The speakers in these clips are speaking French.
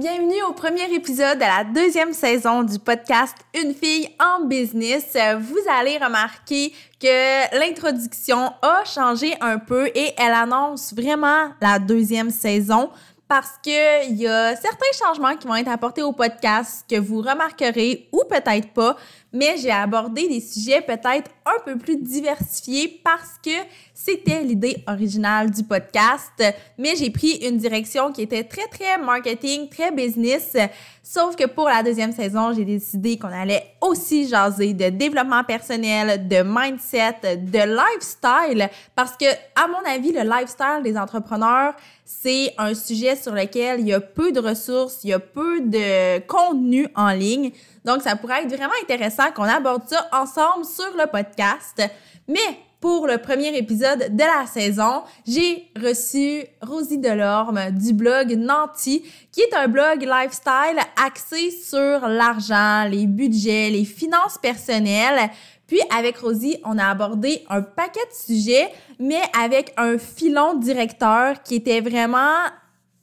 Bienvenue au premier épisode de la deuxième saison du podcast Une fille en business. Vous allez remarquer que l'introduction a changé un peu et elle annonce vraiment la deuxième saison parce qu'il y a certains changements qui vont être apportés au podcast que vous remarquerez ou peut-être pas, mais j'ai abordé des sujets peut-être un peu plus diversifiés parce que c'était l'idée originale du podcast, mais j'ai pris une direction qui était très, très marketing, très business. Sauf que pour la deuxième saison, j'ai décidé qu'on allait aussi jaser de développement personnel, de mindset, de lifestyle, parce que, à mon avis, le lifestyle des entrepreneurs, c'est un sujet sur lequel il y a peu de ressources, il y a peu de contenu en ligne. Donc, ça pourrait être vraiment intéressant qu'on aborde ça ensemble sur le podcast. Mais pour le premier épisode de la saison, j'ai reçu Rosie Delorme du blog Nanti, qui est un blog lifestyle axé sur l'argent, les budgets, les finances personnelles. Puis avec Rosie, on a abordé un paquet de sujets, mais avec un filon directeur qui était vraiment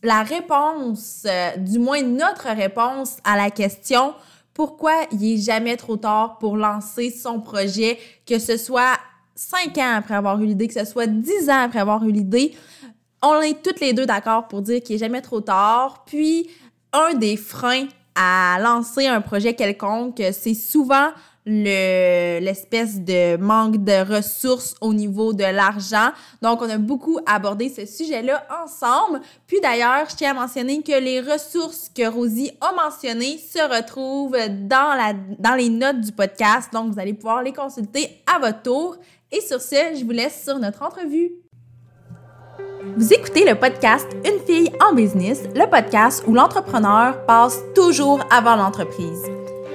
la réponse, euh, du moins notre réponse à la question pourquoi il est jamais trop tard pour lancer son projet, que ce soit cinq ans après avoir eu l'idée, que ce soit dix ans après avoir eu l'idée. On est toutes les deux d'accord pour dire qu'il est jamais trop tard. Puis, un des freins à lancer un projet quelconque, c'est souvent le l'espèce de manque de ressources au niveau de l'argent. Donc, on a beaucoup abordé ce sujet-là ensemble. Puis d'ailleurs, je tiens à mentionner que les ressources que Rosie a mentionnées se retrouvent dans, la, dans les notes du podcast. Donc, vous allez pouvoir les consulter à votre tour. Et sur ce, je vous laisse sur notre entrevue. Vous écoutez le podcast Une fille en business, le podcast où l'entrepreneur passe toujours avant l'entreprise.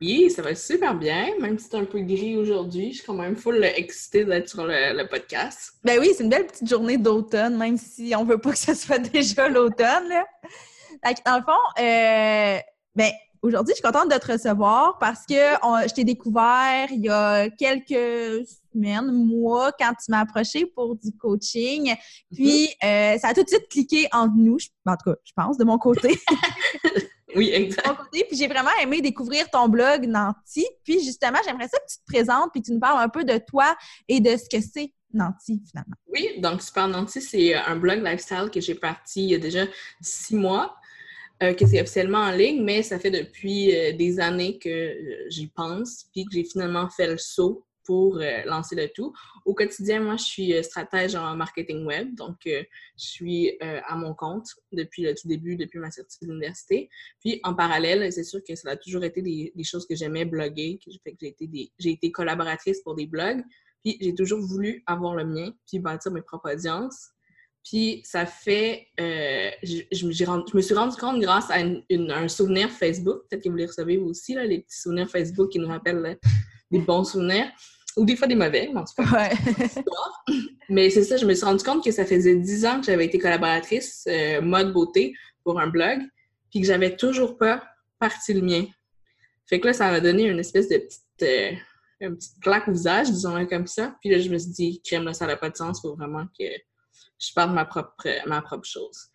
Oui, ça va super bien, même si c'est un peu gris aujourd'hui. Je suis quand même full excitée d'être sur le, podcast. Ben oui, c'est une belle petite journée d'automne, même si on veut pas que ce soit déjà l'automne. Dans le fond, euh, ben, aujourd'hui, je suis contente de te recevoir parce que je t'ai découvert il y a quelques semaines, mois, quand tu m'as approché pour du coaching. Puis, mm-hmm. euh, ça a tout de suite cliqué entre nous, en tout cas, je pense, de mon côté. Oui, exact. Puis j'ai vraiment aimé découvrir ton blog Nanti. Puis justement, j'aimerais ça que tu te présentes puis tu nous parles un peu de toi et de ce que c'est Nanti, finalement. Oui, donc Super Nanti, c'est un blog lifestyle que j'ai parti il y a déjà six mois. Euh, que c'est officiellement en ligne, mais ça fait depuis euh, des années que euh, j'y pense, puis que j'ai finalement fait le saut pour euh, lancer le tout. Au quotidien, moi, je suis euh, stratège en marketing web, donc euh, je suis à mon compte depuis le tout début, depuis ma sortie de l'université. Puis en parallèle, c'est sûr que ça a toujours été des, choses que j'aimais bloguer, que j'ai été, j'ai été collaboratrice pour des blogs, puis j'ai toujours voulu avoir le mien, puis bâtir mes propres audiences. Puis ça fait, je, me suis rendu compte grâce à un souvenir Facebook, peut-être que vous les recevez aussi, là, les petits souvenirs Facebook qui nous rappellent des bons souvenirs. Ou des fois des mauvais, mais en tout cas. mais c'est ça, je me suis rendu compte que ça faisait dix ans que j'avais été collaboratrice euh, mode beauté pour un blog, puis que j'avais toujours pas parti le mien. Fait que là, ça m'a donné une espèce de petite, euh, une petite claque au visage, disons-le comme ça. Puis là, je me suis dit, crème, là, ça n'a pas de sens, il faut vraiment que je parle ma propre, ma propre chose.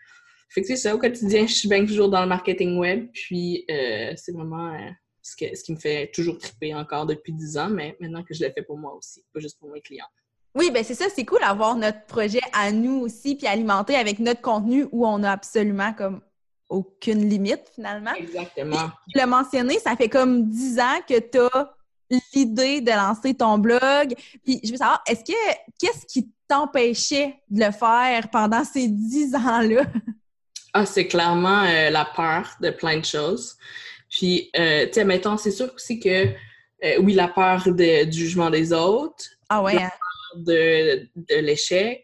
Fait que c'est ça, au quotidien, je suis bien toujours dans le marketing web, puis euh, c'est vraiment ce, qui me fait toujours triper encore depuis 10 ans, mais maintenant que je le fais pour moi aussi, pas juste pour mes clients. Oui, ben c'est ça, c'est cool d'avoir notre projet à nous aussi, puis alimenter avec notre contenu où on a absolument comme aucune limite finalement. Exactement. tu l'as mentionné, ça fait comme 10 ans que tu as l'idée de lancer ton blog. Puis je veux savoir, est-ce que qu'est-ce qui t'empêchait de le faire pendant ces 10 ans-là? Ah, c'est clairement euh, la peur de plein de choses. Puis, euh, tu sais, mettons, c'est sûr aussi que, euh, oui, la peur du jugement des autres. Ah ouais. La hein? peur de, l'échec.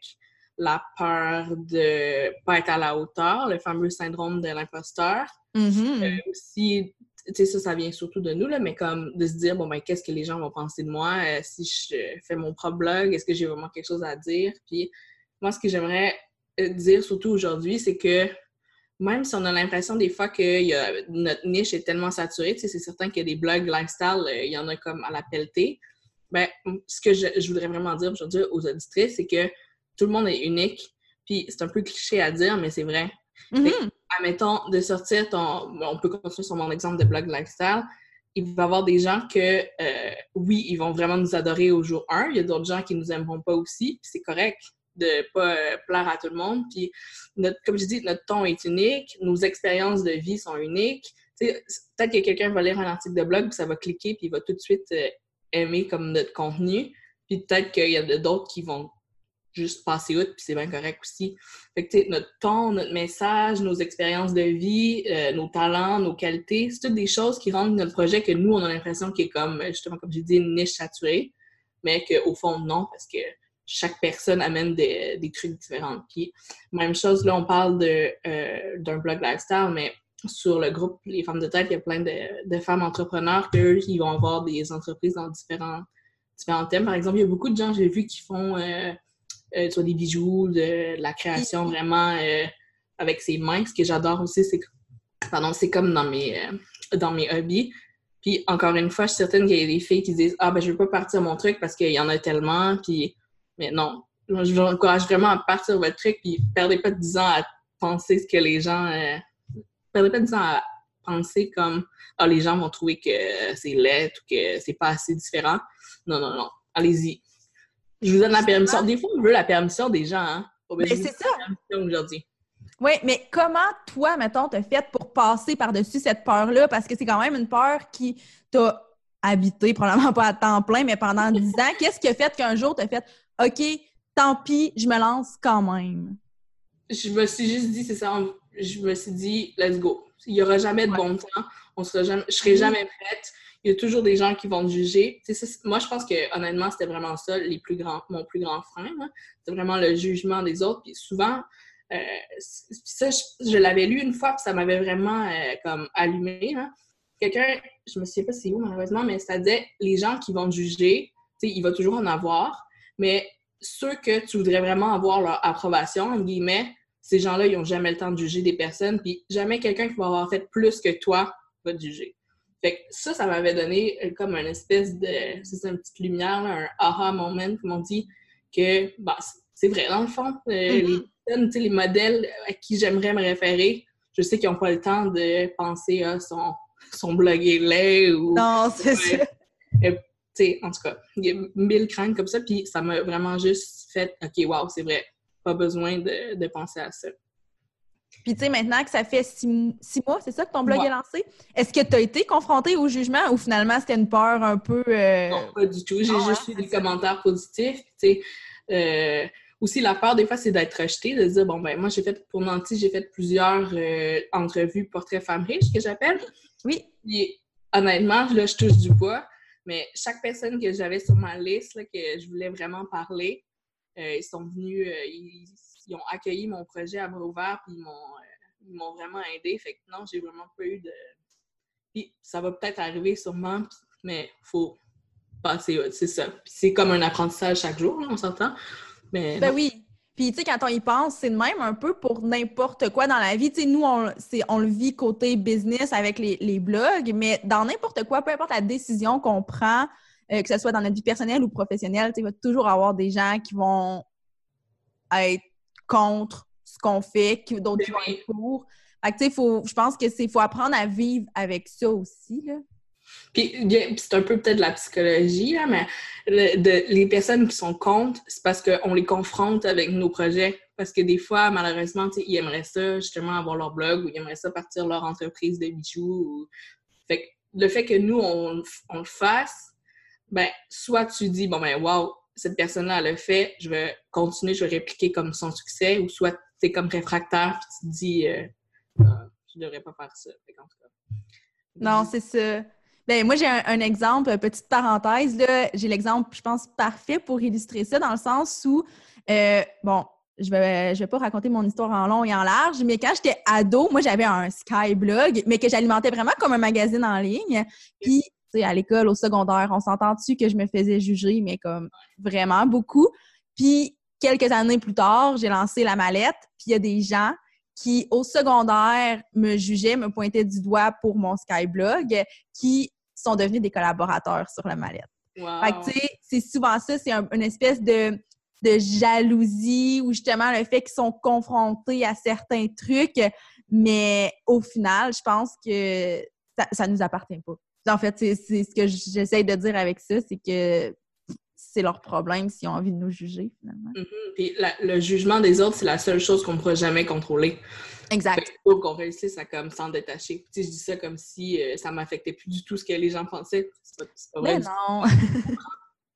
la peur de pas être à la hauteur, le fameux syndrome de l'imposteur. Euh, aussi, tu sais, ça, ça vient surtout de nous, là, mais comme de se dire, bon, ben, qu'est-ce que les gens vont penser de moi? Si je fais mon propre blog? Est-ce que j'ai vraiment quelque chose à dire? Puis, moi, ce que j'aimerais dire, surtout aujourd'hui, c'est que même si on a l'impression des fois que notre niche est tellement saturée, c'est certain qu'il y a des blogs lifestyle, il y en a comme à la pelletée. Ben, ce que je, je voudrais vraiment dire aujourd'hui aux auditrices, c'est que tout le monde est unique. Puis c'est un peu cliché à dire, mais c'est vrai. Mm-hmm. Admettons, de sortir ton. On peut continuer sur mon exemple de blog lifestyle. Il va y avoir des gens que, euh, oui, ils vont vraiment nous adorer au jour 1. Il y a d'autres gens qui nous aimeront pas aussi. Puis c'est correct de pas euh, plaire à tout le monde. Puis, notre, comme je dis, notre ton est unique. Nos expériences de vie sont uniques. Peut-être que quelqu'un va lire un article de blog, puis ça va cliquer, puis il va tout de suite euh, aimer comme notre contenu. Puis peut-être qu'il y a d'autres qui vont juste passer outre, puis c'est bien correct aussi. Fait que, notre ton, notre message, nos expériences de vie, euh, nos talents, nos qualités, c'est toutes des choses qui rendent notre projet que nous, on a l'impression qu'il est comme, justement, comme j'ai dit, une niche saturée, mais qu'au fond, non, parce que chaque personne amène des, des, trucs différents. Puis, même chose, là, on parle euh, d'un blog lifestyle, mais sur le groupe Les Femmes de Tête, il y a plein de, de femmes entrepreneurs qu'eux, ils vont avoir des entreprises dans différents, différents thèmes. Par exemple, il y a beaucoup de gens, j'ai vu, qui font euh, euh, soit des bijoux, de, la création vraiment avec ses mains. Ce que j'adore aussi, c'est pardon, c'est comme dans mes, dans mes hobbies. Puis encore une fois, je suis certaine qu'il y a des filles qui disent Ah ben je veux pas partir mon truc parce qu'il y en a tellement. Puis mais non. Je vous encourage vraiment à partir votre truc, puis perdez pas 10 ans à penser ce que les gens. perdez pas 10 ans à penser comme Ah, les gens vont trouver que c'est laid ou que c'est pas assez différent. Non, non, non. Allez-y. Je vous donne la permission. Des fois, on veut la permission des gens, hein? Mais c'est ça. aujourd'hui. Oui, mais comment toi, mettons, t'as fait pour passer par-dessus cette peur-là? Parce que c'est quand même une peur qui t'a habité, probablement pas à temps plein, mais pendant dix ans. Qu'est-ce qui a fait qu'un jour, t'as fait OK, tant pis, je me lance quand même? Je me suis juste dit, c'est ça, je me suis dit, let's go. Il n'y aura jamais de bon temps. On sera jamais, je serai jamais prête il y a toujours des gens qui vont te juger. moi, je pense que honnêtement, c'était vraiment ça, les plus grands, mon plus grand frein. C'est vraiment le jugement des autres. Puis souvent, euh, ça, je, l'avais lu une fois, puis ça m'avait vraiment euh, comme allumé. Quelqu'un, je me souviens pas c'est où malheureusement, mais ça disait les gens qui vont te juger, il va toujours en avoir, mais ceux que tu voudrais vraiment avoir leur approbation, en guillemets, ces gens-là, ils n'ont jamais le temps de juger des personnes, puis jamais quelqu'un qui va avoir fait plus que toi va te juger. Fait que ça, ça m'avait donné euh, comme une espèce de, c'est une petite lumière, un aha moment, comme on dit, que bah, c'est vrai, dans le fond, euh, mm-hmm. les les modèles à qui j'aimerais me référer, je sais qu'ils n'ont pas le temps de penser à son, son blog est laid ou... Non, c'est ça. Euh, en tout cas, il y a mille craintes comme ça, puis ça m'a vraiment juste fait « OK, wow, c'est vrai, pas besoin de, de penser à ça. » Puis, tu sais, maintenant que ça fait six, mois, c'est ça que ton blog est lancé, est-ce que tu as été confronté au jugement ou finalement c'était une peur un peu. Euh, non, pas du tout. J'ai ah juste eu des commentaires positifs. Tu sais, euh, aussi, la peur, des fois, c'est d'être rejeté, de dire, bon, ben, moi, j'ai fait, pour Nancy, j'ai fait plusieurs euh, entrevues portraits femmes riches, que j'appelle. Oui. Honnêtement, là, je touche du bois, mais chaque personne que j'avais sur ma liste, là, que je voulais vraiment parler, ils sont venus, ils ils ont accueilli mon projet à bras ouverts, puis ils m'ont, euh, vraiment aidé. Fait que non, j'ai vraiment pas eu de. Puis ça va peut-être arriver sûrement, mais il faut passer, c'est ça. Puis c'est comme un apprentissage chaque jour, on s'entend. Mais ben oui. Puis, tu sais, quand on y pense, c'est de même un peu pour n'importe quoi dans la vie. Tu sais, nous, on, on le vit côté business avec les, les blogs, mais dans n'importe quoi, peu importe la décision qu'on prend, euh, que ce soit dans notre vie personnelle ou professionnelle, tu sais, il va toujours avoir des gens qui vont être contre ce qu'on fait, d'autres qui vont être pour. Fait que, faut, je pense que c'est faut apprendre à vivre avec ça aussi. Là. Puis, c'est un peu peut-être la psychologie, là, mais de, les personnes qui sont contre, c'est parce qu'on les confronte avec nos projets. Parce que des fois, malheureusement, ils aimeraient ça, justement, avoir leur blog ou ils aimeraient ça partir leur entreprise de bijoux. Fait le fait que nous, on, on, le fasse, ben, soit tu dis, bon, ben, wow, cette personne-là le fait, je vais continuer, je vais répliquer comme son succès, ou soit tu es comme réfractaire puis tu te dis euh, je devrais pas faire ça. non, c'est ça. Ben, moi, j'ai un, exemple, petite parenthèse. J'ai l'exemple, je pense, parfait pour illustrer ça, dans le sens où, euh, bon, je vais, je vais pas raconter mon histoire en long et en large, mais quand j'étais ado, moi, j'avais un Skyblog, mais que j'alimentais vraiment comme un magazine en ligne. Puis, tu sais, à l'école, au secondaire, on s'entend dessus que je me faisais juger, mais comme vraiment beaucoup? Puis, quelques années plus tard, j'ai lancé la mallette, puis il y a des gens qui, au secondaire, me jugeaient, me pointaient du doigt pour mon Skyblog, qui sont devenus des collaborateurs sur la mallette. Fait que, tu sais, c'est souvent ça, c'est une espèce de, de jalousie ou justement le fait qu'ils sont confrontés à certains trucs, mais au final, je pense que ça, ne nous appartient pas. En fait, c'est ce que j'essaie de dire avec ça, c'est que c'est leur problème s'ils ont envie de nous juger, finalement. Mm-hmm. Puis le jugement des autres, c'est la seule chose qu'on ne pourra jamais contrôler. Exact. Il faut qu'on réussisse à comme s'en détacher. Tu sais, je dis ça comme si euh, ça m'affectait plus du tout ce que les gens pensaient. C'est pas, vrai. Mais non!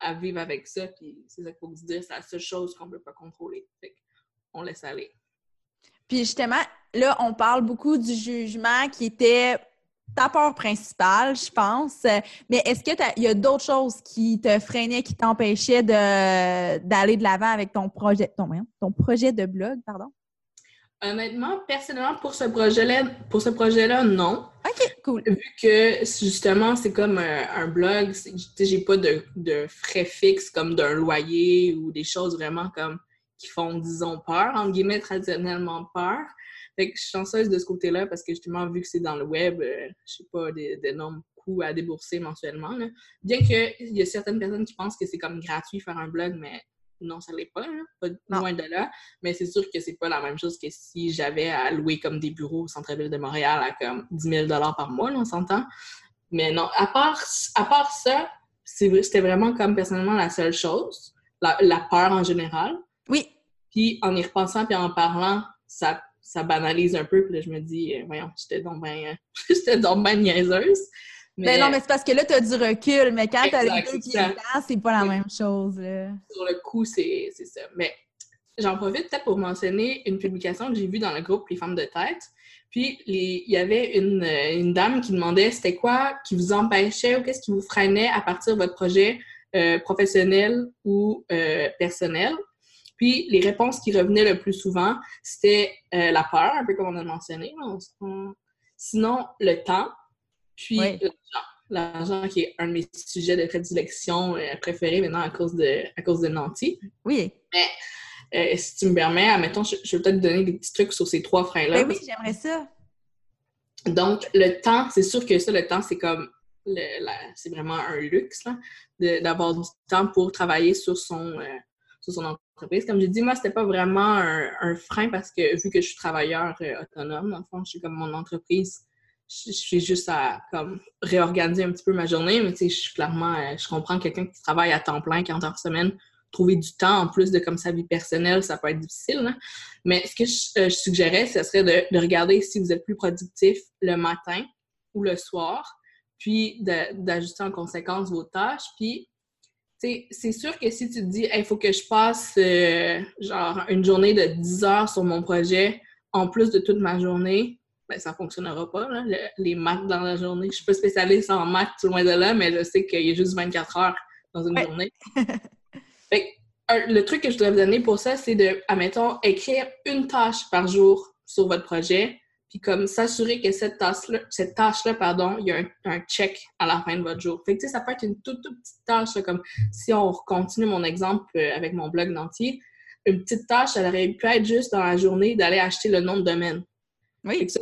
à vivre avec ça, puis c'est ça qu'il faut se dire, c'est la seule chose qu'on ne peut pas contrôler. Fait on laisse aller. Puis justement, là, on parle beaucoup du jugement qui était ta peur principale, je pense. Mais est-ce qu'il y a d'autres choses qui te freinaient, qui t'empêchaient d'aller de l'avant avec ton projet, ton, ton projet de blog, pardon? Honnêtement, personnellement, pour ce projet-là, pour ce projet-là, non. OK, cool. Vu que justement, c'est comme un, blog, j'ai pas de, frais fixes comme d'un loyer ou des choses vraiment comme qui font, disons, peur, entre guillemets, traditionnellement peur. Fait que je suis chanceuse de ce côté-là parce que justement, vu que c'est dans le web, euh, je sais pas, d'énormes coûts à débourser mensuellement. Bien qu'il y a certaines personnes qui pensent que c'est comme gratuit faire un blog, mais non, ça l'est pas, pas loin de là. Mais c'est sûr que c'est pas la même chose que si j'avais à louer comme des bureaux au centre-ville de Montréal à comme 10 000 par mois, on s'entend. Mais non, à part, à part ça, c'était vraiment comme personnellement la seule chose, la, peur en général. Oui. Puis en y repensant puis en parlant, ça, ça banalise un peu. Puis là, je me dis, euh, voyons, j'étais donc bien ben niaiseuse. Mais... non, mais c'est parce que là, tu as du recul, mais quand tu as les deux pieds dedans, c'est pas la même chose. Là. Sur le coup, c'est ça. Mais j'en profite peut-être pour mentionner une publication que j'ai vue dans le groupe Les femmes de tête. Puis, il y avait une, une, dame qui demandait c'était quoi qui vous empêchait ou qu'est-ce qui vous freinait à partir de votre projet euh, professionnel ou euh, personnel? Puis, les réponses qui revenaient le plus souvent, c'était euh, la peur, un peu comme on a mentionné. Sinon, le temps. Puis l'argent. qui est un de mes sujets de prédilection euh, préférés maintenant à cause de, à cause de Nancy. Oui. Mais euh, si tu me permets, admettons, je, je vais peut-être te donner des petits trucs sur ces trois freins-là. Ben oui, j'aimerais ça. Donc, le temps, c'est sûr que ça, le temps, c'est comme c'est vraiment un luxe d'avoir du temps pour travailler sur son, euh, son entreprise. Comme j'ai dit, moi, c'était pas vraiment un, frein parce que vu que je suis travailleur autonome, dans le fond, je suis comme mon entreprise je suis juste à comme réorganiser un petit peu ma journée, mais tu sais, je clairement, euh, je comprends quelqu'un qui travaille à temps plein, 40 heures semaine, trouver du temps en plus de comme sa vie personnelle, ça peut être difficile. Mais ce que je, euh, suggérais, ce serait de, regarder si vous êtes plus productif le matin ou le soir, puis d'ajuster en conséquence vos tâches. Puis, c'est sûr que si tu te dis, il faut que je passe euh, genre une journée de 10 heures sur mon projet en plus de toute ma journée, ben, ça ne fonctionnera pas, les maths dans la journée. Je ne suis pas spécialiste en maths, tout loin de là, mais je sais qu'il y a juste 24 heures dans une journée. le truc que je dois vous donner pour ça, c'est de, admettons, écrire une tâche par jour sur votre projet, puis comme s'assurer que cette tâche-là, cette tâche-là, pardon, il y a un, check à la fin de votre jour. Fait que, ça peut être une toute, petite tâche, comme si on continue mon exemple euh, avec mon blog d'entier, une petite tâche, elle aurait pu être juste dans la journée d'aller acheter le nom de domaine. Oui. ça,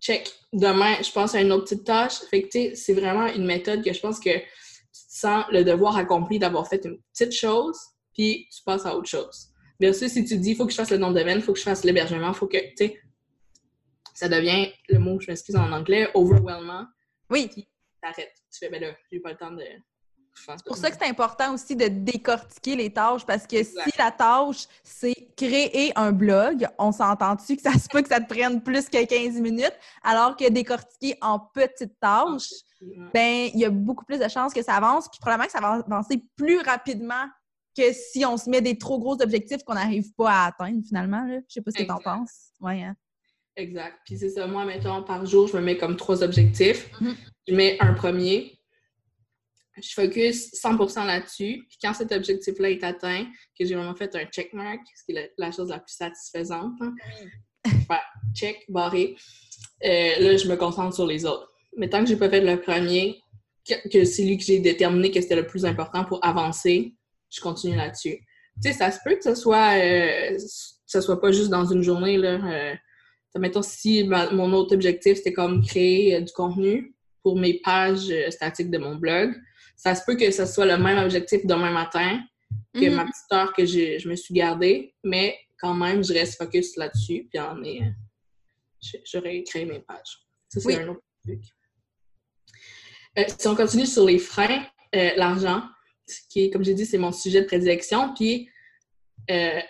check. Demain, je pense à une autre petite tâche. Fait que, c'est vraiment une méthode que je pense que tu sens le devoir accompli d'avoir fait une petite chose, puis tu passes à autre chose. Versus si tu dis, il faut que je fasse le nom de domaine, il faut que je fasse l'hébergement, il faut que, tu sais, ça devient, le mot, je m'excuse en anglais, overwhelming. Oui. T'arrêtes. Tu fais, ben là, j'ai pas le temps de c'est pour ça que c'est important aussi de décortiquer les tâches parce que si la tâche, c'est créer un blog, on s'entend-tu que ça se peut que ça te prenne plus que 15 minutes, alors que décortiquer en petites tâches, ben il y a beaucoup plus de chances que ça avance, puis probablement que ça va avancer plus rapidement que si on se met des trop gros objectifs qu'on n'arrive pas à atteindre finalement. Là. Je sais pas ce que tu en penses. Ouais, hein. Exact. Puis c'est ça, moi, mettons, par jour, je me mets comme trois objectifs. Mm-hmm. Je mets un premier, je focus 100% là-dessus. Puis quand cet objectif-là est atteint, que j'ai vraiment fait un checkmark, ce qui est la, chose la plus satisfaisante, hein, check, barré, euh, là, je me concentre sur les autres. Mais tant que j'ai pas fait le premier, que, c'est lui que j'ai déterminé que c'était le plus important pour avancer, je continue là-dessus. Tu sais, ça se peut que ce soit, euh, ce soit pas juste dans une journée, là. Euh, mettons, si mon autre objectif, c'était comme créer du contenu pour mes pages statiques de mon blog, ça se peut que ce soit le même objectif demain matin que ma mhm. petite heure que je me suis gardée, mais quand même, je reste focus là-dessus, puis en est, j'aurais créé mes pages. Ça, c'est un autre truc. Euh, si on continue sur les freins, euh, l'argent, qui est, comme j'ai dit, c'est mon sujet de prédilection. Puis, euh,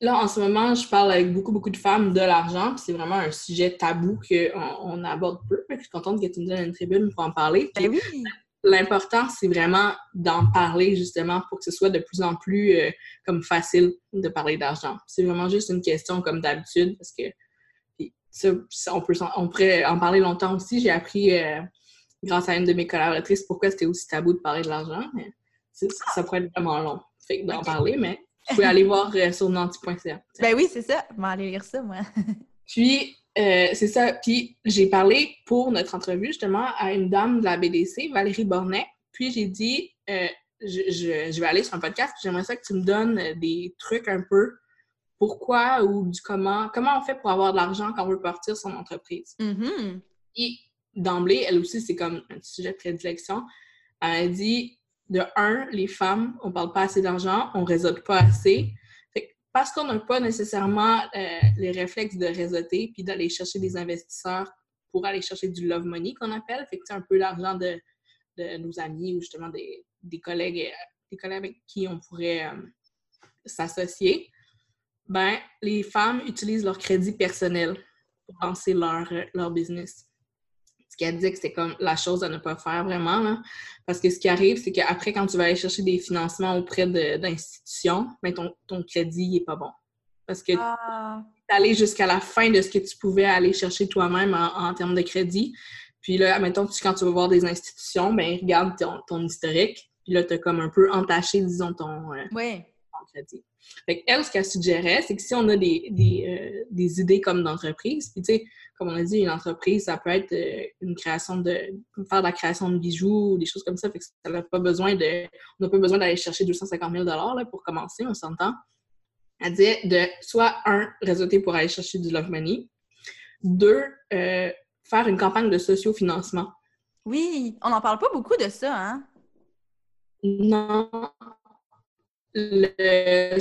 là, en ce moment, je parle avec beaucoup, beaucoup de femmes de l'argent. Puis c'est vraiment un sujet tabou qu'on on aborde peu. Je suis contente que tu me donnes une tribune pour en parler. Ben oui. L'important, c'est vraiment d'en parler justement pour que ce soit de plus en plus comme facile de parler d'argent. C'est vraiment juste une question comme d'habitude parce que on, peut, on pourrait en parler longtemps aussi. J'ai appris, euh, grâce à une de mes collaboratrices, pourquoi c'était aussi tabou de parler de l'argent. Mais ça pourrait être vraiment long d'en parler, mais vous pouvez aller voir euh, sur nanti.ca. Ben oui, c'est ça. Je vais aller lire ça, moi. Puis, euh, c'est ça. Puis, j'ai parlé pour notre entrevue, justement, à une dame de la BDC, Valérie Bornet. Puis, j'ai dit, je, je, vais aller sur un podcast, j'aimerais ça que tu me donnes des trucs un peu pourquoi ou du comment, comment on fait pour avoir de l'argent quand on veut partir son entreprise. Mm-hmm. Et d'emblée, elle aussi, c'est comme un sujet de prédilection. Elle a dit, de un, les femmes, on parle pas assez d'argent, on réseaute pas assez. parce qu'on n'a pas nécessairement euh, les réflexes de réseauter puis d'aller chercher des investisseurs pour aller chercher du love money qu'on appelle, un peu l'argent de, nos amis ou justement des, collègues, euh, des collègues avec qui on pourrait euh, s'associer ben, les femmes utilisent leur crédit personnel pour lancer leur business. Qu'elle dit que c'est comme la chose à ne pas faire vraiment. Parce que ce qui arrive, c'est qu'après, quand tu vas aller chercher des financements auprès d'institutions, ben, ton, ton crédit n'est pas bon. Parce que ah. tu es allé jusqu'à la fin de ce que tu pouvais aller chercher toi-même en, termes de crédit. Puis là, admettons, quand tu vas voir des institutions, ben, regarde ton, ton historique. Puis là, tu as comme un peu entaché, disons, ton, euh, oui. ton crédit. Fait elle, ce qu'elle suggérait, c'est que si on a des, des, euh, des idées comme d'entreprise, puis tu sais, comme on a dit, une entreprise, ça peut être euh, une création de, faire de la création de bijoux ou des choses comme ça, fait que ça n'a pas besoin de, on n'a pas besoin d'aller chercher 250 000 là, pour commencer, on s'entend. Elle disait de soit, un, réseauter pour aller chercher du love money, deux, euh, faire une campagne de sociofinancement. Oui, on n'en parle pas beaucoup de ça, hein? Non, le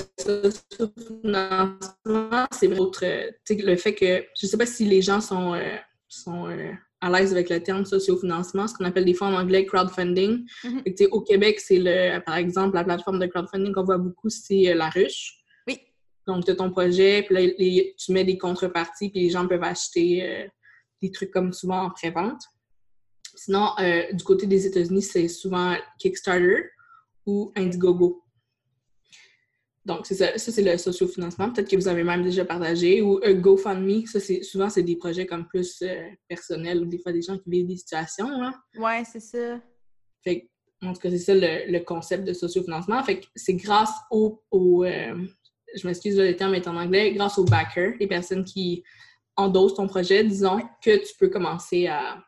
financement, c'est autre. Le fait que, je ne sais pas si les gens sont, euh, sont euh, à l'aise avec le terme sociofinancement, ce qu'on appelle des fois en anglais crowdfunding. Mm-hmm. au Québec, c'est le, par exemple, la plateforme de crowdfunding qu'on voit beaucoup, c'est euh, la ruche. Oui. Donc, tu as ton projet, puis là, tu mets des contreparties, puis les gens peuvent acheter des trucs comme souvent en pré-vente. Sinon, du côté des États-Unis, c'est souvent Kickstarter ou Indiegogo. Donc, c'est ça, ça c'est le sociofinancement. Peut-être que vous avez même déjà partagé. Ou un GoFundMe, ça, c'est souvent, c'est des projets comme plus euh, personnels ou des fois des gens qui vivent des situations. Hein. Ouais, c'est ça. Fait en tout cas, c'est ça le, concept de sociofinancement. Fait que c'est grâce au, euh, je m'excuse, le terme est en anglais, grâce aux backers, les personnes qui endossent ton projet, disons, que tu peux commencer à,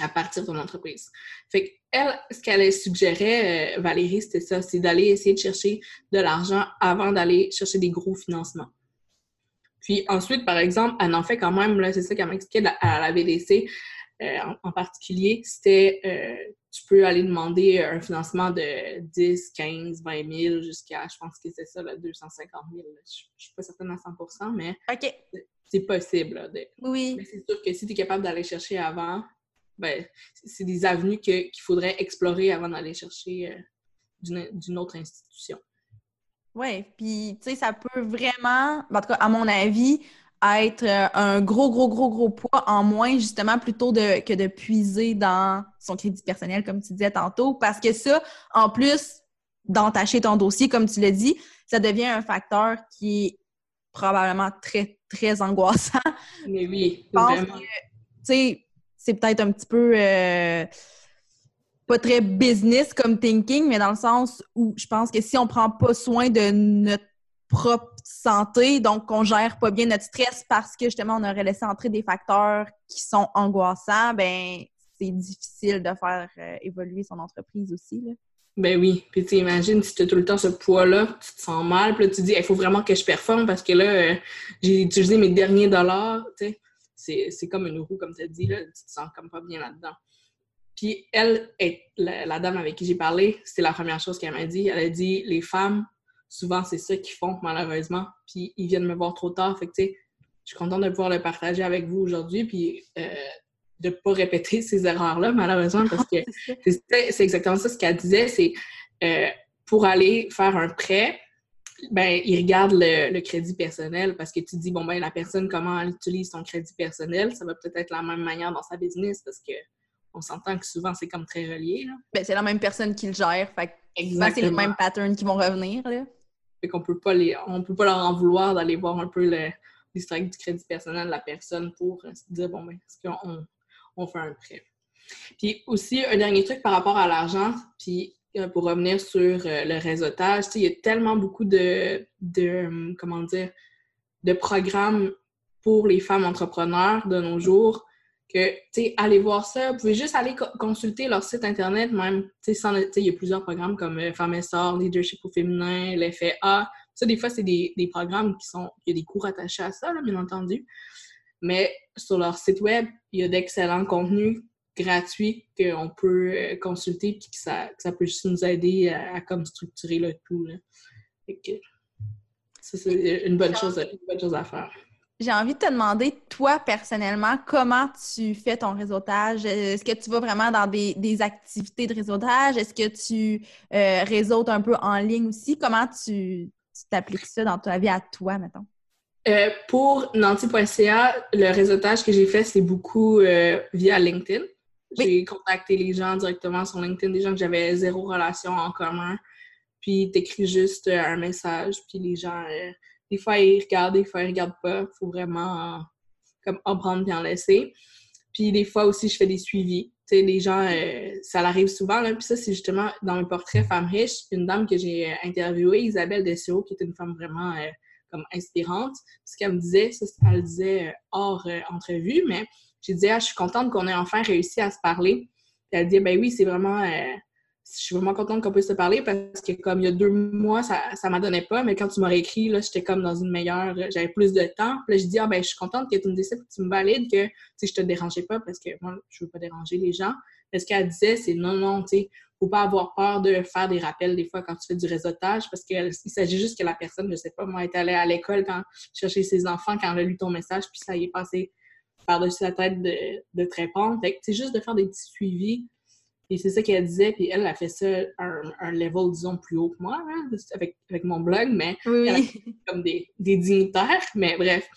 à partir de ton entreprise. Fait elle, ce qu'elle suggérait, euh, Valérie, c'était ça, c'est d'aller essayer de chercher de l'argent avant d'aller chercher des gros financements. Puis ensuite, par exemple, elle en fait quand même, là, c'est ça qu'elle m'expliquait à la VDC euh, en, particulier, c'était euh, tu peux aller demander un financement de 10, 15, 20 000 jusqu'à, je pense que c'est ça, là, 250 000. Je ne suis pas certaine à 100% mais c'est possible. oui. Mais c'est sûr que si tu es capable d'aller chercher avant, ben, c'est des avenues qu'il faudrait explorer avant d'aller chercher euh, d'une autre institution. Oui, puis tu sais, ça peut vraiment, en tout cas, à mon avis, être euh, un gros, gros, gros, gros poids en moins, justement, plutôt de, que de puiser dans son crédit personnel, comme tu disais tantôt, parce que ça, en plus d'entacher ton dossier, comme tu l'as dit, ça devient un facteur qui est probablement très, très angoissant. Mais oui, vraiment. Tu sais, c'est peut-être un petit peu. Euh, pas très business comme thinking, mais dans le sens où je pense que si on prend pas soin de notre propre santé, donc qu'on gère pas bien notre stress parce que justement on aurait laissé entrer des facteurs qui sont angoissants, ben c'est difficile de faire euh, évoluer son entreprise aussi. Là. Ben oui. Puis tu imagines si tu as tout le temps ce poids-là, tu te sens mal, puis là tu dis il faut vraiment que je performe parce que là, euh, j'ai utilisé mes derniers dollars. Tu sais, c'est comme une roue, comme tu as dit, là, tu te sens comme pas bien là-dedans. Puis elle, la, dame avec qui j'ai parlé, c'était la première chose qu'elle m'a dit. Elle a dit les femmes, souvent, c'est ça qu'ils font, malheureusement. Puis ils viennent me voir trop tard. Fait que, tu sais, je suis contente de pouvoir le partager avec vous aujourd'hui. Puis euh, de ne pas répéter ces erreurs-là, malheureusement, parce que c'est exactement ça ce qu'elle disait. C'est euh, pour aller faire un prêt, ben, ils regardent le, crédit personnel parce que tu dis, bon, ben, la personne, comment elle utilise son crédit personnel, ça va peut-être être la même manière dans sa business parce que on s'entend que souvent, c'est comme très relié. Ben, c'est la même personne qui le gère. Fait c'est les mêmes patterns qui vont revenir. Là. Fait qu'on peut pas les, on peut pas leur en vouloir d'aller voir un peu l'historique du crédit personnel de la personne pour se dire, bon, ben, est-ce qu'on on fait un prêt? Puis aussi, un dernier truc par rapport à l'argent, puis euh, pour revenir sur euh, le réseautage, il y a tellement beaucoup de, de, hum, comment dire, de programmes pour les femmes entrepreneurs de nos jours que, tu sais, allez voir ça. Vous pouvez juste aller consulter leur site Internet, même, tu sais, il y a plusieurs programmes comme euh, Femmes Sort, Leadership au féminin, l'effet A. Ça, des fois, c'est des, des, programmes qui sont, il y a des cours attachés à ça, bien entendu. Mais sur leur site web, il y a d'excellents contenus gratuits qu'on peut euh, consulter puis que ça, ça peut juste nous aider à, comme structurer le tout. Là. ça, c'est une bonne, chose, une bonne chose à faire j'ai envie de te demander, toi, personnellement, comment tu fais ton réseautage? Est-ce que tu vas vraiment dans des, activités de réseautage? Est-ce que tu euh, réseautes un peu en ligne aussi? Comment tu t'appliques ça dans ta vie à toi, mettons? Euh, pour Nanti.ca, le réseautage que j'ai fait, c'est beaucoup euh, via LinkedIn. J'ai contacté les gens directement sur LinkedIn, des gens que j'avais zéro relation en commun. Puis t'écris juste un message, puis les gens des fois, ils regardent, des fois, ils regardent pas. Faut vraiment comme en prendre et en laisser. Puis des fois aussi, je fais des suivis. Tu sais, les gens, euh, ça l'arrive souvent. Là. Puis ça, c'est justement dans mes portraits Femmes riches, une dame que j'ai euh, interviewée, Isabelle Desio, qui est une femme vraiment euh, comme inspirante. Ce qu'elle me disait, ça, elle le disait hors entrevue, mais j'ai dit, ah, je suis contente qu'on ait enfin réussi à se parler. Puis elle dit, ben oui, c'est vraiment je suis vraiment contente qu'on puisse se parler parce que comme il y a deux mois, ça, ça m'en donnait pas, mais quand tu m'aurais écrit, là, j'étais comme dans une meilleure, j'avais plus de temps. Puis là, je dis, ah ben, je suis contente que tu me dises que tu me valides, que, tu je te dérangeais pas parce que moi, je veux pas déranger les gens. Mais ce qu'elle disait, c'est non, non, tu sais, faut pas avoir peur de faire des rappels des fois quand tu fais du réseautage parce qu'il s'agit juste que la personne, je sais pas, moi, est allée à l'école quand chercher ses enfants, quand elle a lu ton message, puis ça y est passé par-dessus la tête de, de te répondre. Fait que, c'est juste de faire des petits suivis et c'est ça qu'elle disait, puis elle, a fait ça un, un level, disons, plus haut que moi, hein, avec, avec mon blog, mais comme des, des, dignitaires, mais bref.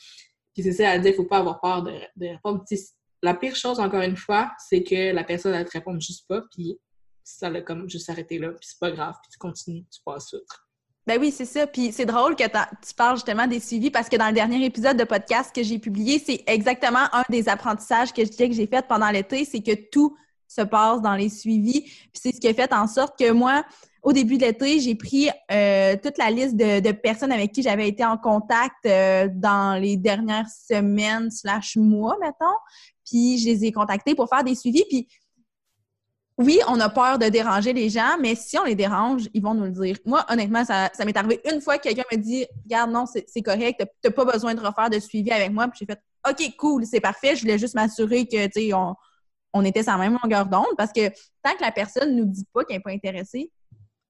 Puis c'est ça, elle dit, il ne faut pas avoir peur de, de répondre. la pire chose, encore une fois, c'est que la personne, elle te répond juste pas, puis ça l'a comme juste arrêté là, puis c'est pas grave, puis tu continues, tu passes outre. Ben oui, c'est ça. Puis c'est drôle que tu parles justement des suivis parce que dans le dernier épisode de podcast que j'ai publié, c'est exactement un des apprentissages que je disais que j'ai fait pendant l'été, c'est que tout se passe dans les suivis. Puis c'est ce qui a fait en sorte que moi, au début de l'été, j'ai pris euh, toute la liste de, personnes avec qui j'avais été en contact euh, dans les dernières semaines slash mois, mettons. Puis je les ai contactés pour faire des suivis. Puis oui, on a peur de déranger les gens, mais si on les dérange, ils vont nous le dire. Moi, honnêtement, ça, ça m'est arrivé une fois que quelqu'un me dit Regarde, non, c'est correct, t'as pas besoin de refaire de suivi avec moi. Puis j'ai fait OK, cool, c'est parfait. Je voulais juste m'assurer que, tu sais, on, on était sur la même longueur d'onde parce que tant que la personne ne nous dit pas qu'elle n'est pas intéressée,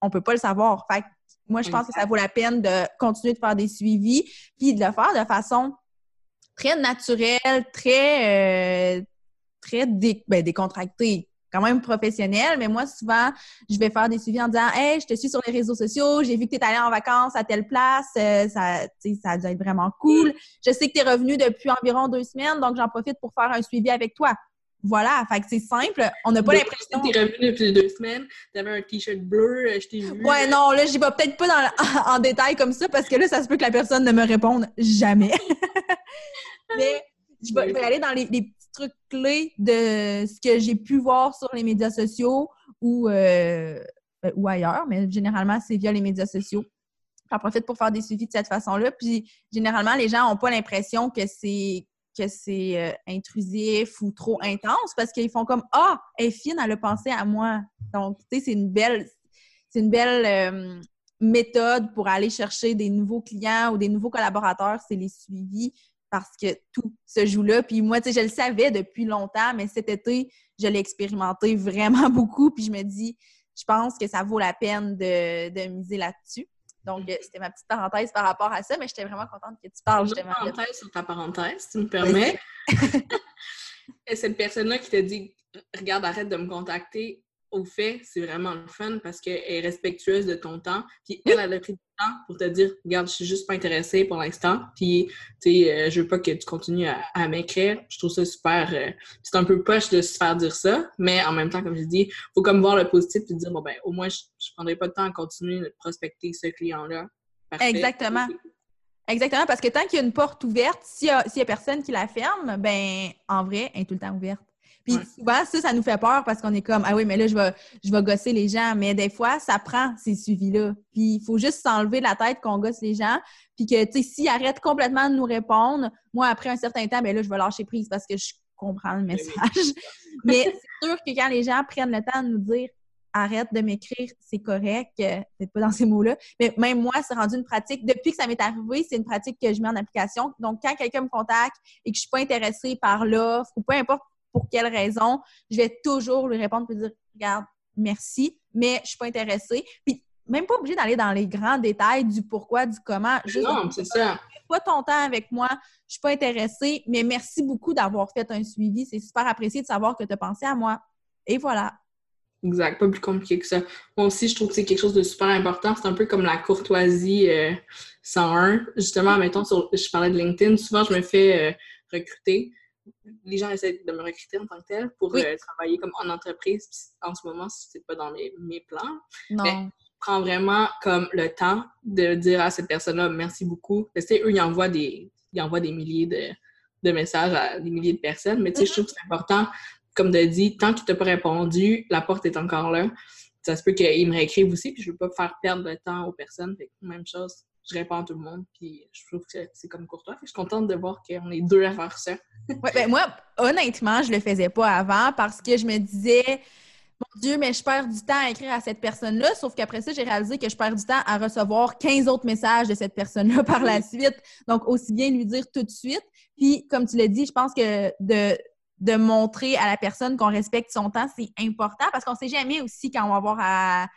on ne peut pas le savoir. Fait moi, je pense que ça vaut la peine de continuer de faire des suivis puis de le faire de façon très naturelle, très, euh, très ben, décontractée quand même professionnelle, mais moi, souvent, je vais faire des suivis en disant Hey, je te suis sur les réseaux sociaux, j'ai vu que tu es allé en vacances à telle place, euh, ça, ça a dû être vraiment cool. Je sais que tu es revenu depuis environ deux semaines, donc j'en profite pour faire un suivi avec toi. Voilà, fait que c'est simple. On n'a pas l'impression. T'es revenu depuis deux semaines, t'avais un t-shirt bleu, euh, je t'ai vu. Ouais, non, là, j'y vais peut-être pas dans, en détail comme ça parce que là, ça se peut que la personne ne me réponde jamais. Mais je vais, aller dans les, trucs clés de ce que j'ai pu voir sur les médias sociaux ou, euh, ou ailleurs, mais généralement, c'est via les médias sociaux. J'en profite pour faire des suivis de cette façon-là. Puis généralement, les gens n'ont pas l'impression que c'est que c'est euh, intrusif ou trop intense parce qu'ils font comme Ah, elle est fine, elle a pensé à moi. Donc, tu sais, c'est une belle, c'est une belle euh, méthode pour aller chercher des nouveaux clients ou des nouveaux collaborateurs, c'est les suivis parce que tout se joue là. Puis moi, tu sais, je le savais depuis longtemps, mais cet été, je l'ai expérimenté vraiment beaucoup. Puis je me dis, je pense que ça vaut la peine de, de miser là-dessus. Donc, euh, c'était ma petite parenthèse par rapport à ça, mais j'étais vraiment contente que tu parles justement. Une parenthèse sur ta parenthèse, si tu me permets. Cette personne-là qui t'a dit Regarde, arrête de me contacter, au fait, c'est vraiment le fun parce qu'elle est respectueuse de ton temps. Puis elle, elle a pris du temps pour te dire Regarde, je suis juste pas intéressée pour l'instant. Puis, tu sais, euh, je veux pas que tu continues à, m'écrire. Je trouve ça super. Euh, c'est un peu poche de se faire dire ça, mais en même temps, comme je dis, faut comme voir le positif et dire Bon, ben, au moins, je, je prendrai pas de temps à continuer de prospecter ce client-là. Exactement. Exactement, parce que tant qu'il y a une porte ouverte, s'il y, a personne qui la ferme, ben en vrai, elle est tout le temps ouverte. Puis souvent, ça, ça nous fait peur parce qu'on est comme Ah oui, mais là, je vais, je vais gosser les gens. Mais des fois, ça prend ces suivis-là. Puis il faut juste s'enlever de la tête qu'on gosse les gens. Puis que, tu sais, s'ils arrêtent complètement de nous répondre, moi, après un certain temps, ben là, je vais lâcher prise parce que je comprends le message. mais c'est sûr que quand les gens prennent le temps de nous dire arrête de m'écrire, c'est correct, euh, peut-être pas dans ces mots-là, mais même moi, c'est rendu une pratique. Depuis que ça m'est arrivé, c'est une pratique que je mets en application. Donc, quand quelqu'un me contacte et que je suis pas intéressée par l'offre ou peu importe pour quelle raison, je vais toujours lui répondre et dire Regarde, merci, mais je suis pas intéressée. Puis même pas obligé d'aller dans les grands détails du pourquoi, du comment. non, c'est ça. Pas ton temps avec moi, je suis pas intéressée, mais merci beaucoup d'avoir fait un suivi. C'est super apprécié de savoir que tu as pensé à moi. Et voilà. Exact, pas plus compliqué que ça. Moi aussi, je trouve que c'est quelque chose de super important. C'est un peu comme la courtoisie 101. Euh, Justement, mettons, sur, je parlais de LinkedIn, souvent je me fais euh, recruter les gens essaient de me recruter en tant que tel pour euh, travailler comme en entreprise. en ce moment, c'est pas dans mes, plans. Non. Mais je prends vraiment comme le temps de dire à cette personne-là merci beaucoup. Parce eux, ils envoient des, ils envoient des milliers de, messages à des milliers de personnes. Mais tu sais, je trouve que c'est important, comme de dire, tant qu'il t'a pas répondu, la porte est encore là. Ça se peut qu'il me réécrive aussi, puis je veux pas faire perdre de temps aux personnes. même chose, je réponds à tout le monde, puis je trouve que c'est comme courtois. Je suis contente de voir qu'on est deux à faire ça. ouais, ben moi, honnêtement, je le faisais pas avant parce que je me disais, mon Dieu, mais je perds du temps à écrire à cette personne-là, sauf qu'après ça, j'ai réalisé que je perds du temps à recevoir 15 autres messages de cette personne-là par la suite. Donc, aussi bien lui dire tout de suite. Puis, comme tu l'as dit, je pense que de, de montrer à la personne qu'on respecte son temps, c'est important parce qu'on sait jamais aussi quand on va avoir à,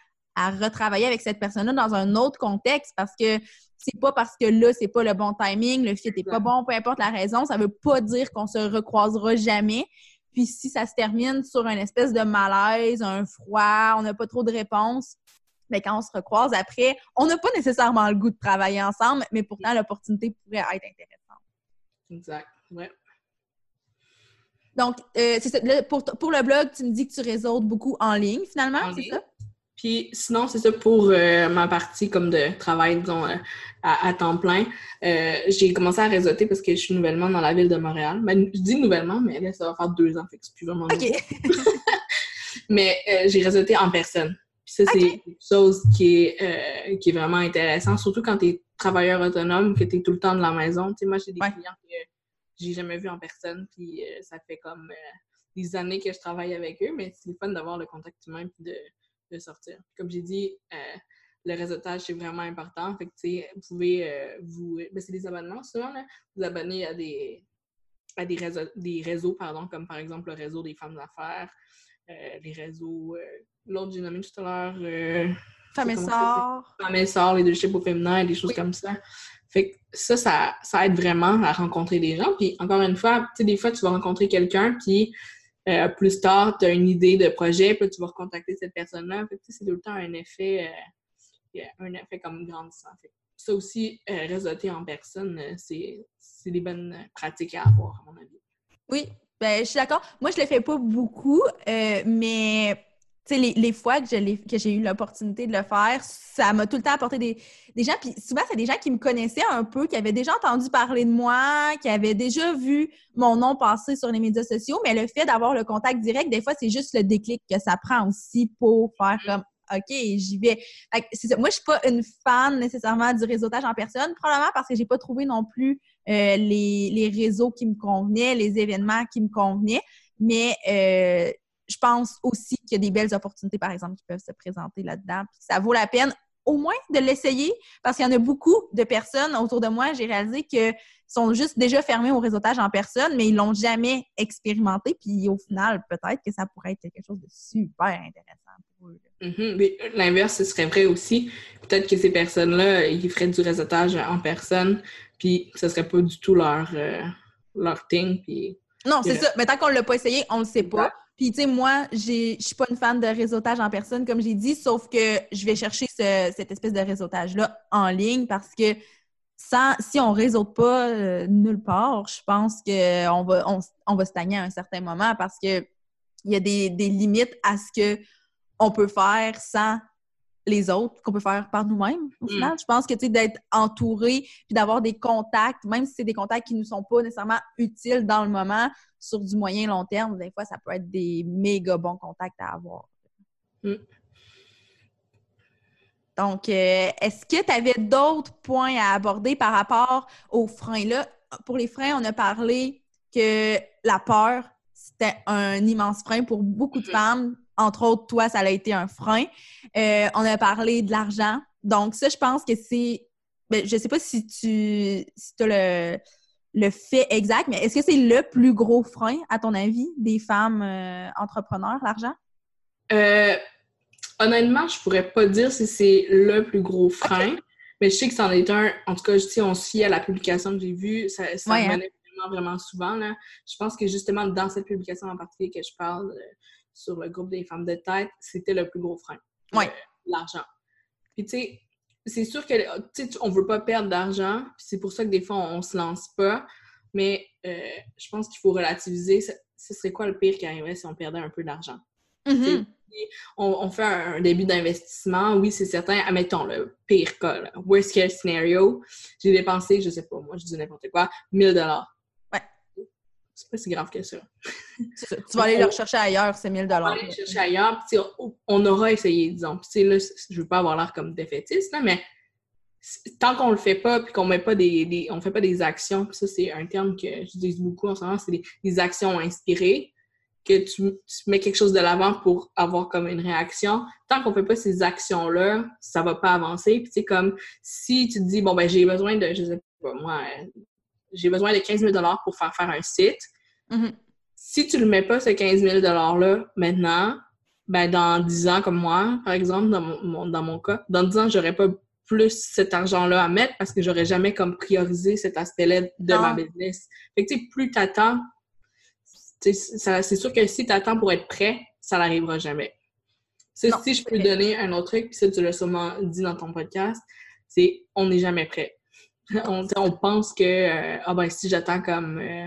à retravailler avec cette personne-là dans un autre contexte parce que c'est pas parce que là, c'est pas le bon timing, le fit est pas bon, peu importe la raison, ça veut pas dire qu'on se recroisera jamais. Puis si ça se termine sur une espèce de malaise, un froid, on n'a pas trop de réponses, mais quand on se recroise après, on n'a pas nécessairement le goût de travailler ensemble, mais pourtant l'opportunité pourrait être intéressante. Exact, ouais. Donc, euh, pour, pour, le blog, tu me dis que tu réseautes beaucoup en ligne, finalement, c'est ça? Puis sinon, c'est ça pour euh, ma partie comme de travail, disons, euh, à, temps plein. Euh, j'ai commencé à réseauter parce que je suis nouvellement dans la ville de Montréal. Ben, je dis nouvellement, mais là, ça va faire deux ans, fait que c'est plus vraiment OK. mais j'ai réseauté en personne. Puis ça, c'est quelque chose qui est, qui est vraiment intéressant, surtout quand tu es travailleur autonome, que tu es tout le temps de la maison. Tu sais, moi, j'ai des clients que j'ai jamais vus en personne, puis ça fait comme des années que je travaille avec eux, mais c'est fun d'avoir le contact humain puis de de sortir. Comme j'ai dit, euh, le réseautage, c'est vraiment important. Fait que, vous pouvez euh, vous. Ben, c'est des abonnements souvent, là. Vous abonner à des, à des, réseaux, des réseaux, pardon, comme par exemple le réseau des femmes d'affaires, euh, les réseaux. L'autre, j'ai nommé tout à l'heure. Femmes et Sœurs. Femmes et Sœurs, leadership au féminin, des choses comme ça. Fait que ça, ça, ça aide vraiment à rencontrer des gens. Puis encore une fois, tu sais, des fois, tu vas rencontrer quelqu'un, puis euh, plus tard, tu as une idée de projet, puis tu vas recontacter cette personne-là. C'est tout le temps un effet, euh, un effet comme grandissant. ça aussi, euh, réseauter en personne, c'est des bonnes pratiques à avoir, à mon avis. Oui, ben, je suis d'accord. Moi, je le fais pas beaucoup, mais les, les, fois que, que j'ai eu l'opportunité de le faire, ça m'a tout le temps apporté des, des gens. Puis souvent, c'est des gens qui me connaissaient un peu, qui avaient déjà entendu parler de moi, qui avaient déjà vu mon nom passer sur les médias sociaux. Mais le fait d'avoir le contact direct, des fois, c'est juste le déclic que ça prend aussi pour faire mm. comme OK, j'y vais. Ça. Moi, je suis pas une fan nécessairement du réseautage en personne, probablement parce que j'ai pas trouvé non plus euh, les, les, réseaux qui me convenaient, les événements qui me convenaient. Mais euh, je pense aussi qu'il y a des belles opportunités, par exemple, qui peuvent se présenter là-dedans. ça vaut la peine au moins de l'essayer parce qu'il y en a beaucoup de personnes autour de moi, j'ai réalisé que sont juste déjà fermés au réseautage en personne, mais ils l'ont jamais expérimenté. Puis au final, peut-être que ça pourrait être quelque chose de super intéressant pour eux. Mm-hmm. Mais l'inverse, ce serait vrai aussi. Peut-être que ces personnes-là, ils feraient du réseautage en personne, puis ce serait pas du tout leur, euh, leur thing. Puis... Non, c'est ça. Mais tant qu'on l'a pas essayé, on le sait pas. Puis, tu sais, moi, je suis pas une fan de réseautage en personne, comme j'ai dit, sauf que je vais chercher cette espèce de réseautage-là en ligne parce que sans, si on réseaute pas euh, nulle part, je pense qu'on va, on, va stagner à un certain moment parce qu'il y a des, des limites à ce que on peut faire sans les autres qu'on peut faire par nous-mêmes, au mm. Je pense que, tu sais, d'être entouré puis d'avoir des contacts, même si c'est des contacts qui ne nous sont pas nécessairement utiles dans le moment, sur du moyen long terme, des fois, ça peut être des méga bons contacts à avoir. Mm. Donc, euh, est-ce que tu avais d'autres points à aborder par rapport aux freins? Là, pour les freins, on a parlé que la peur, c'était un immense frein pour beaucoup de mm. femmes entre autres, toi, ça a été un frein. Euh, on a parlé de l'argent. Donc, ça, je pense que c'est. Ben, je ne sais pas si tu as le, le fait exact, mais est-ce que c'est le plus gros frein, à ton avis, des femmes euh, entrepreneurs, l'argent? Euh, honnêtement, je pourrais pas dire si c'est le plus gros frein, mais je sais que c'en est un. En tout cas, si on se fie à la publication que j'ai vue, ça, ça hein. vraiment, vraiment souvent. Là. Je pense que justement, dans cette publication en particulier que je parle, sur le groupe des femmes de tête, c'était le plus gros frein. Oui. L'argent. Puis, tu sais, c'est sûr que, tu sais, on veut pas perdre d'argent, puis c'est pour ça que des fois, on, se lance pas. Mais euh, je pense qu'il faut relativiser. Ce serait quoi le pire qui arriverait si on perdait un peu d'argent? Mm-hmm. on, fait un, début d'investissement, oui, c'est certain. Admettons le pire cas, worst case scenario, j'ai dépensé, je sais pas, moi, je dis n'importe quoi, 1000 dollars c'est pas si grave que ça. Tu vas aller le rechercher ailleurs, c'est 1000 On va aller le chercher ailleurs, puis on aura essayé, disons. Puis là, je veux pas avoir l'air comme défaitiste, mais tant qu'on le fait pas, puis qu'on met pas des, on fait pas des actions, ça, c'est un terme que j'utilise beaucoup en ce moment, c'est des, actions inspirées, que tu, mets quelque chose de l'avant pour avoir comme une réaction. Tant qu'on fait pas ces actions-là, ça va pas avancer. Puis, tu comme si tu te dis, bon, ben, j'ai besoin de, je sais pas, moi, j'ai besoin de 15 000 pour faire faire un site. Mm-hmm. Si tu ne le mets pas, ce 15 000 $-là, maintenant, ben, dans 10 ans, comme moi, par exemple, dans mon, dans mon cas, dans 10 ans, j'aurais pas plus cet argent-là à mettre parce que j'aurais jamais comme priorisé cet aspect-là de ma business. Fait que, tu sais, plus t'attends, c'est sûr que si tu attends pour être prêt, ça n'arrivera jamais. si je peux donner un autre truc, puis ça, tu l'as sûrement dit dans ton podcast, c'est on n'est jamais prêt. on, pense que euh, ah ben, si j'attends comme euh,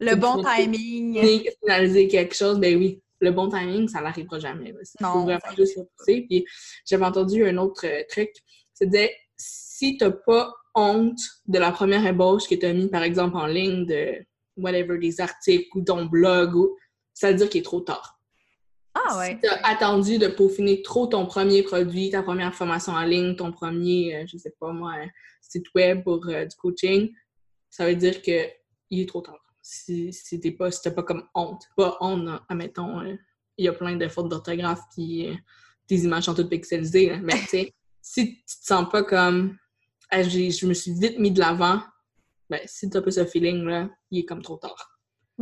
le bon timing. finaliser quelque chose ben oui le bon timing ça n'arrivera jamais il faut vraiment juste pousser. Puis j'avais entendu un autre euh, truc. C'était si tu n'as pas honte de la première ébauche que tu as mis par exemple en ligne de whatever des articles ou ton blog ou ça veut dire qu'il est trop tard ah ouais. Si tu as attendu de peaufiner trop ton premier produit, ta première formation en ligne, ton premier, je sais pas moi, site web pour euh, du coaching, ça veut dire que il est trop tard. Si, si t'es pas, si pas comme honte, pas honte, admettons, euh, il y a plein de fautes d'orthographe puis euh, tes images sont toutes pixelisées, mais tu sais, si tu te sens pas comme je me suis vite mis de l'avant, ben si t'as pas ce feeling-là, il est comme trop tard.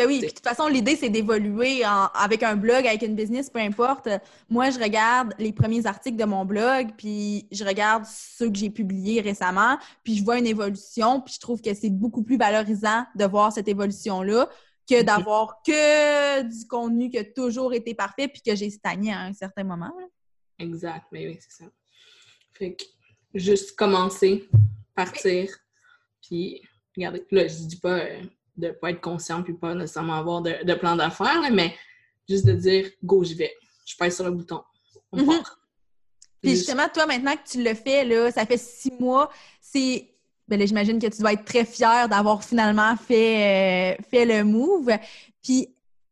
Ben oui, de toute façon, l'idée, c'est d'évoluer avec un blog, avec une business, peu importe. Moi, je regarde les premiers articles de mon blog, puis je regarde ceux que j'ai publiés récemment, puis je vois une évolution, puis je trouve que c'est beaucoup plus valorisant de voir cette évolution-là que d'avoir que du contenu qui a toujours été parfait, puis que j'ai stagné à un certain moment. Exact, mais oui, c'est ça. Fait que juste commencer, partir, puis regardez, là, je dis pas... Euh, de ne pas être conscient puis pas nécessairement avoir de, plan d'affaires, mais juste de dire go, j'y vais. Je pèse sur le bouton. on mhm. Puis justement, toi, maintenant que tu le fais, là, ça fait six mois, c'est. Ben j'imagine que tu dois être très fière d'avoir finalement fait, euh, fait le move. Puis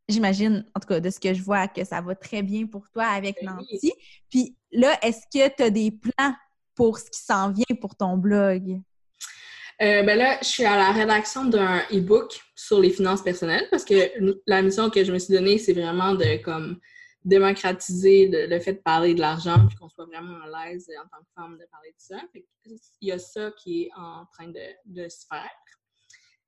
j'imagine, en tout cas, de ce que je vois, que ça va très bien pour toi avec ben Nancy. Puis là, est-ce que tu as des plans pour ce qui s'en vient pour ton blog? Euh, ben là, je suis à la rédaction d'un e-book sur les finances personnelles parce que la mission que je me suis donnée, c'est vraiment de comme démocratiser le, fait de parler de l'argent puis qu'on soit vraiment à l'aise en tant que femme de parler de ça. Il y a ça qui est en train de, se faire.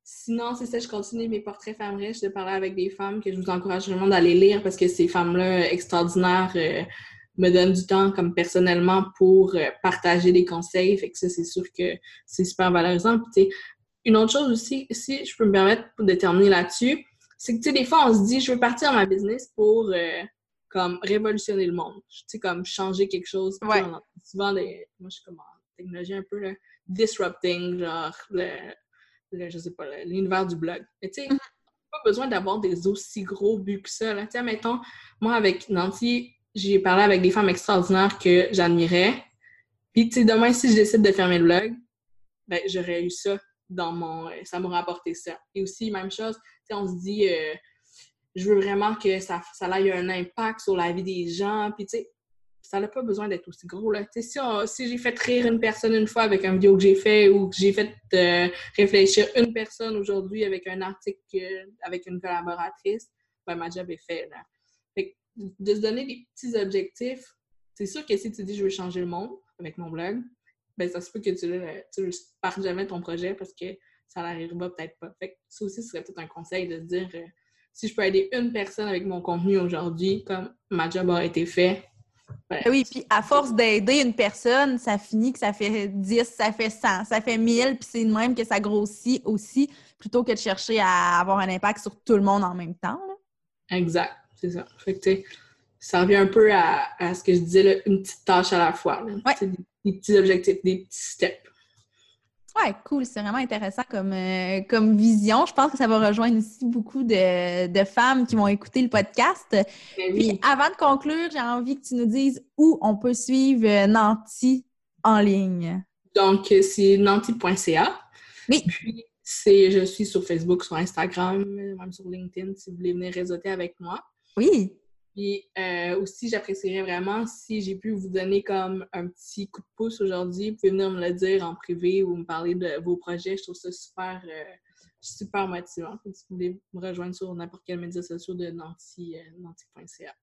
Sinon, c'est ça, je continue mes portraits femmes riches, de parler avec des femmes que je vous encourage vraiment d'aller lire parce que ces femmes-là extraordinaires euh, me donnent du temps comme personnellement pour euh, partager des conseils. Fait que ça, c'est sûr que c'est super valorisant. Puis, une autre chose aussi, si je peux me permettre de terminer là-dessus, c'est que, tu sais, des fois, on se dit, je veux partir dans ma business pour, euh, comme, révolutionner le monde. Tu sais, comme, changer quelque chose. Ouais. souvent, des, moi, je suis comme en technologie un peu, là, disrupting, genre, le, je sais pas, l'univers du blog. Mais, tu sais, mm-hmm. pas besoin d'avoir des aussi gros buts que ça, là. Tu sais, mettons, moi, avec Nancy, j'ai parlé avec des femmes extraordinaires que j'admirais. Puis, tu sais, demain, si je décide de fermer le blog, ben, j'aurais eu ça dans mon... Euh, ça m'aurait apporté ça. Et aussi, même chose, tu sais, on se dit, euh, je veux vraiment que ça, ça ait un impact sur la vie des gens. Puis, tu sais, ça n'a pas besoin d'être aussi gros, là. Tu sais, si, si j'ai fait rire une personne une fois avec une vidéo que j'ai fait ou que j'ai fait euh, réfléchir une personne aujourd'hui avec un article avec une collaboratrice, ben, ma job est faite, là de se donner des petits objectifs. C'est sûr que si tu dis je veux changer le monde avec mon blog, ben ça se peut que tu ne partes jamais ton projet parce que ça n'arrivera peut-être pas. Fait ça aussi, ce serait peut-être un conseil de se dire euh, si je peux aider une personne avec mon contenu aujourd'hui, comme ma job a été fait. Ben, oui, puis à force d'aider une personne, ça finit que ça fait 10, ça fait 100, ça fait 1000, puis c'est de même que ça grossit aussi, plutôt que de chercher à avoir un impact sur tout le monde en même temps. Exact c'est ça. Fait que, ça revient un peu à, ce que je disais, une petite tâche à la fois. Des, petits objectifs, des petits steps. Ouais, cool. C'est vraiment intéressant comme, euh, comme vision. Je pense que ça va rejoindre aussi beaucoup de, femmes qui vont écouter le podcast. Ben Puis avant de conclure, j'ai envie que tu nous dises où on peut suivre euh, Nanti en ligne. Donc, c'est nanti.ca. Oui. Puis, je suis sur Facebook, sur Instagram, même sur LinkedIn si vous voulez venir réseauter avec moi. Oui. Puis euh, aussi, j'apprécierais vraiment si j'ai pu vous donner comme un petit coup de pouce aujourd'hui. Vous pouvez venir me le dire en privé ou me parler de vos projets. Je trouve ça super, euh, super motivant. Si vous voulez me rejoindre sur n'importe quel média social de nanti, euh, nanti.ca.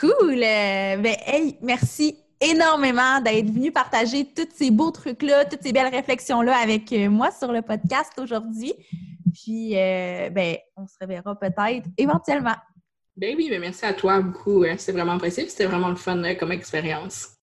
Cool! ben, hey, merci énormément d'être venu partager tous ces beaux trucs-là, toutes ces belles réflexions-là avec moi sur le podcast aujourd'hui. Puis, ben, on se reverra peut-être éventuellement. Ben oui, mais merci à toi beaucoup. Hein. C'est vraiment impressif. C'était vraiment le fun euh, comme expérience.